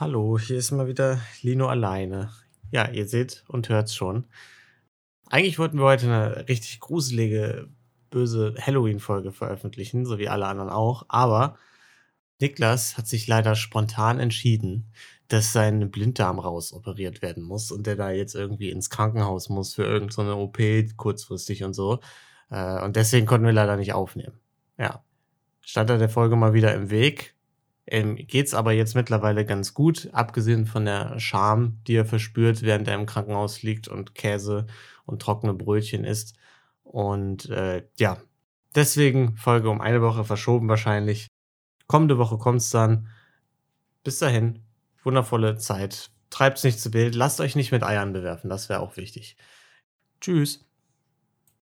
Hallo, hier ist mal wieder Lino alleine. Ja, ihr seht und hört's schon. Eigentlich wollten wir heute eine richtig gruselige, böse Halloween-Folge veröffentlichen, so wie alle anderen auch, aber Niklas hat sich leider spontan entschieden, dass sein Blinddarm rausoperiert werden muss und der da jetzt irgendwie ins Krankenhaus muss für irgendeine so OP kurzfristig und so. Äh, und deswegen konnten wir leider nicht aufnehmen. Ja. Stand da der Folge mal wieder im Weg. Ähm, geht's aber jetzt mittlerweile ganz gut, abgesehen von der Scham, die er verspürt, während er im Krankenhaus liegt und Käse und trockene Brötchen isst. Und äh, ja, deswegen Folge um eine Woche verschoben wahrscheinlich. Kommende Woche kommt's dann. Bis dahin, wundervolle Zeit. Treibt's nicht zu wild, lasst euch nicht mit Eiern bewerfen, das wäre auch wichtig. Tschüss.